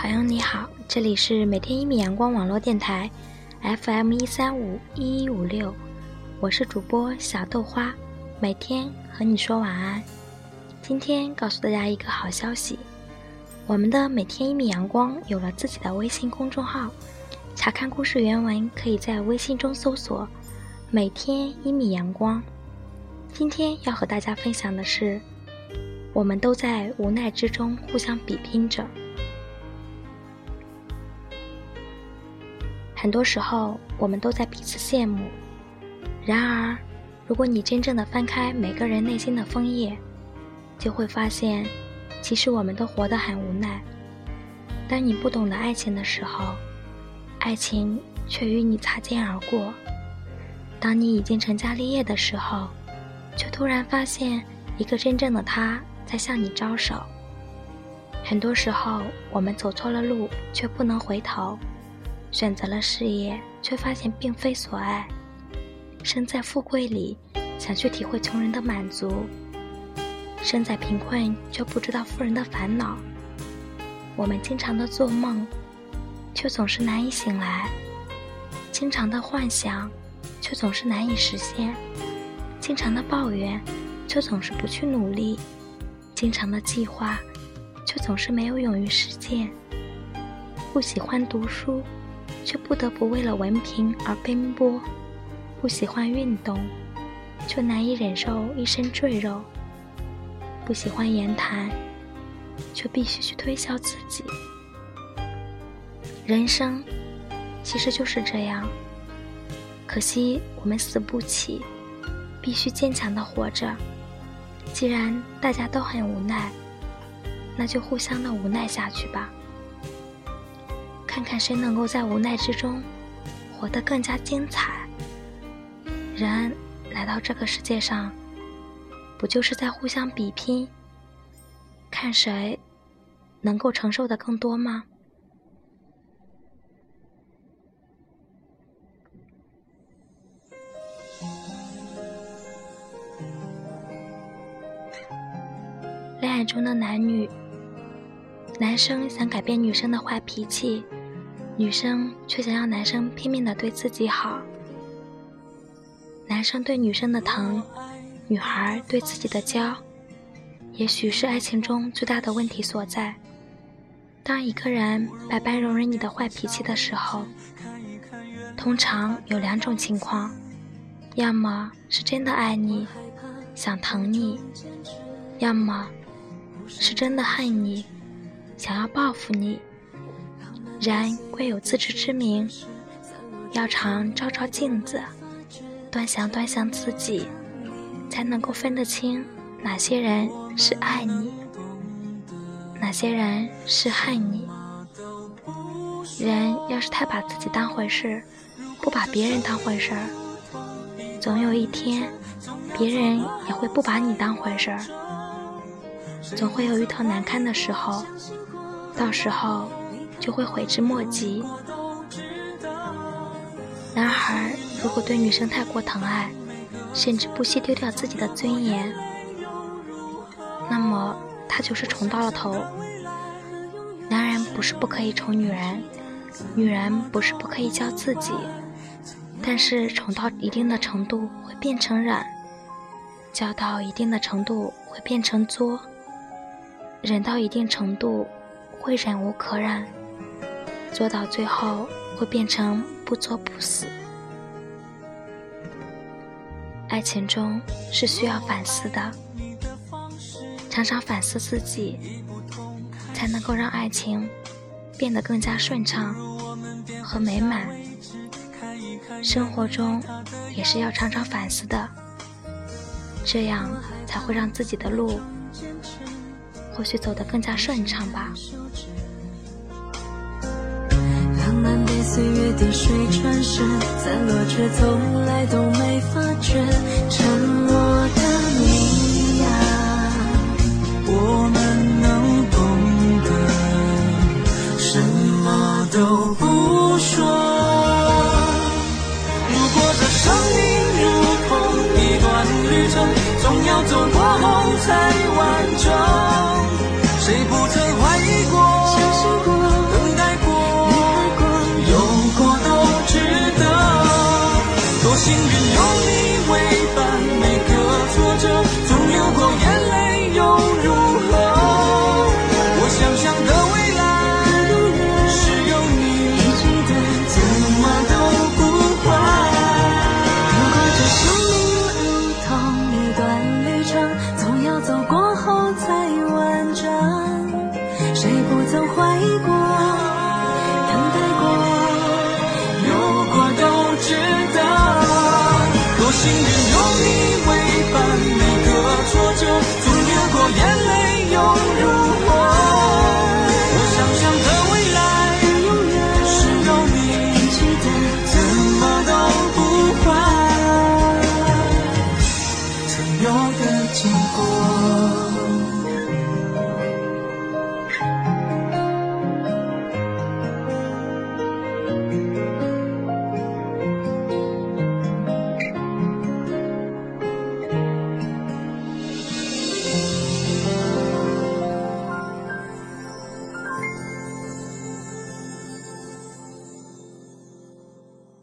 朋友你好，这里是每天一米阳光网络电台，FM 一三五一一五六，我是主播小豆花，每天和你说晚安。今天告诉大家一个好消息，我们的每天一米阳光有了自己的微信公众号，查看故事原文可以在微信中搜索“每天一米阳光”。今天要和大家分享的是，我们都在无奈之中互相比拼着。很多时候，我们都在彼此羡慕。然而，如果你真正的翻开每个人内心的枫叶，就会发现，其实我们都活得很无奈。当你不懂得爱情的时候，爱情却与你擦肩而过；当你已经成家立业的时候，却突然发现一个真正的他在向你招手。很多时候，我们走错了路，却不能回头。选择了事业，却发现并非所爱；身在富贵里，想去体会穷人的满足；身在贫困，却不知道富人的烦恼。我们经常的做梦，却总是难以醒来；经常的幻想，却总是难以实现；经常的抱怨，却总是不去努力；经常的计划，却总是没有勇于实践。不喜欢读书。却不得不为了文凭而奔波，不喜欢运动，却难以忍受一身赘肉；不喜欢言谈，却必须去推销自己。人生其实就是这样，可惜我们死不起，必须坚强的活着。既然大家都很无奈，那就互相的无奈下去吧。看看谁能够在无奈之中活得更加精彩。人来到这个世界上，不就是在互相比拼，看谁能够承受的更多吗？恋爱中的男女，男生想改变女生的坏脾气。女生却想要男生拼命的对自己好，男生对女生的疼，女孩对自己的娇，也许是爱情中最大的问题所在。当一个人百般容忍你的坏脾气的时候，通常有两种情况：要么是真的爱你，想疼你；要么是真的恨你，想要报复你。人贵有自知之明，要常照照镜子，端详端详自己，才能够分得清哪些人是爱你，哪些人是恨你。人要是太把自己当回事，不把别人当回事儿，总有一天，别人也会不把你当回事儿，总会有遇到难堪的时候，到时候。就会悔之莫及。男孩如果对女生太过疼爱，甚至不惜丢掉自己的尊严，那么他就是宠到了头。男人不是不可以宠女人，女人不是不可以教自己，但是宠到一定的程度会变成忍，教到一定的程度会变成作，忍到一定程度会忍无可忍。做到最后会变成不作不死。爱情中是需要反思的，常常反思自己，才能够让爱情变得更加顺畅和美满。生活中也是要常常反思的，这样才会让自己的路或许走得更加顺畅吧。被岁月滴水穿石，散落却从来都没发觉。沉默 you.